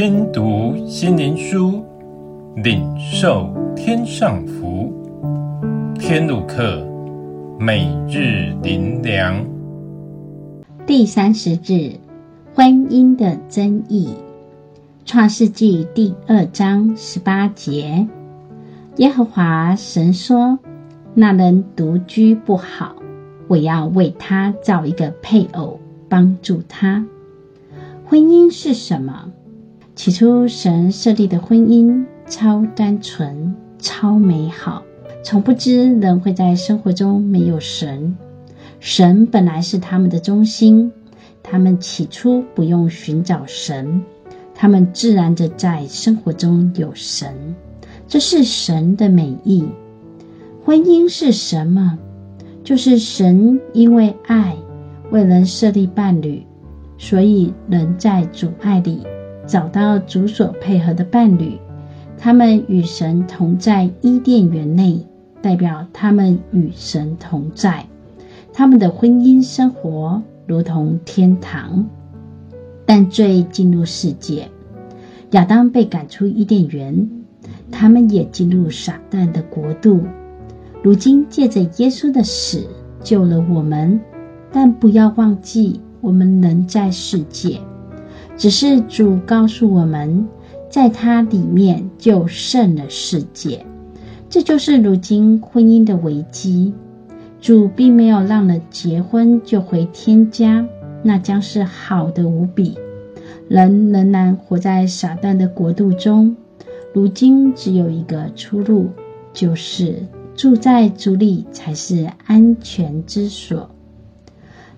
听读心灵书，领受天上福。天路客，每日灵粮。第三十日，婚姻的真意。创世纪第二章十八节，耶和华神说：“那人独居不好，我要为他造一个配偶，帮助他。”婚姻是什么？起初，神设立的婚姻超单纯、超美好，从不知人会在生活中没有神。神本来是他们的中心，他们起初不用寻找神，他们自然地在生活中有神。这是神的美意。婚姻是什么？就是神因为爱，为人设立伴侣，所以人在主爱里。找到主所配合的伴侣，他们与神同在伊甸园内，代表他们与神同在。他们的婚姻生活如同天堂。但罪进入世界，亚当被赶出伊甸园，他们也进入撒旦的国度。如今借着耶稣的死救了我们，但不要忘记，我们仍在世界。只是主告诉我们，在他里面就胜了世界。这就是如今婚姻的危机。主并没有让人结婚就回天家，那将是好的无比。人仍然活在撒旦的国度中。如今只有一个出路，就是住在主里才是安全之所。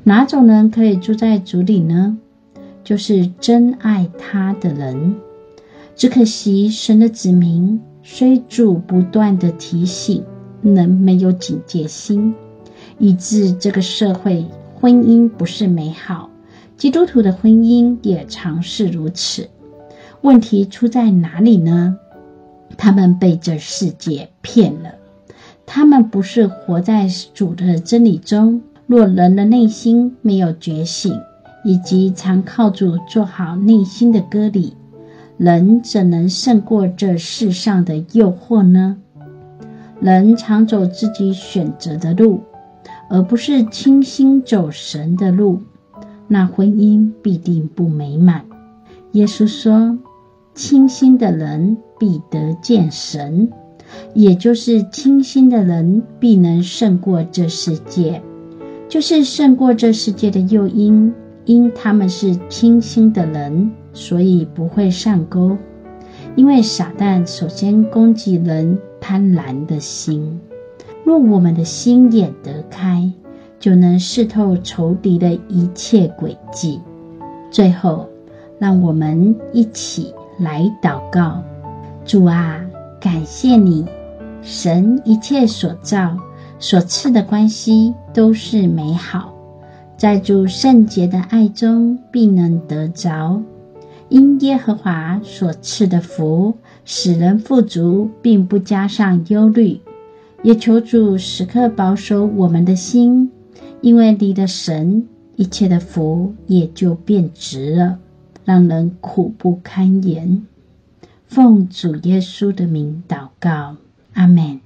哪种人可以住在主里呢？就是真爱他的人，只可惜神的子民虽主不断的提醒，仍没有警戒心，以致这个社会婚姻不是美好。基督徒的婚姻也常是如此。问题出在哪里呢？他们被这世界骗了，他们不是活在主的真理中。若人的内心没有觉醒，以及常靠主做好内心的割礼，人怎能胜过这世上的诱惑呢？人常走自己选择的路，而不是倾心走神的路，那婚姻必定不美满。耶稣说：“清心的人必得见神，也就是清心的人必能胜过这世界，就是胜过这世界的诱因。”因他们是清心的人，所以不会上钩。因为傻蛋首先攻击人贪婪的心，若我们的心眼得开，就能识透仇敌的一切诡计。最后，让我们一起来祷告：主啊，感谢你，神一切所造、所赐的关系都是美好。在主圣洁的爱中，必能得着。因耶和华所赐的福，使人富足，并不加上忧虑。也求主时刻保守我们的心，因为离了神，一切的福也就变质了，让人苦不堪言。奉主耶稣的名祷告，阿门。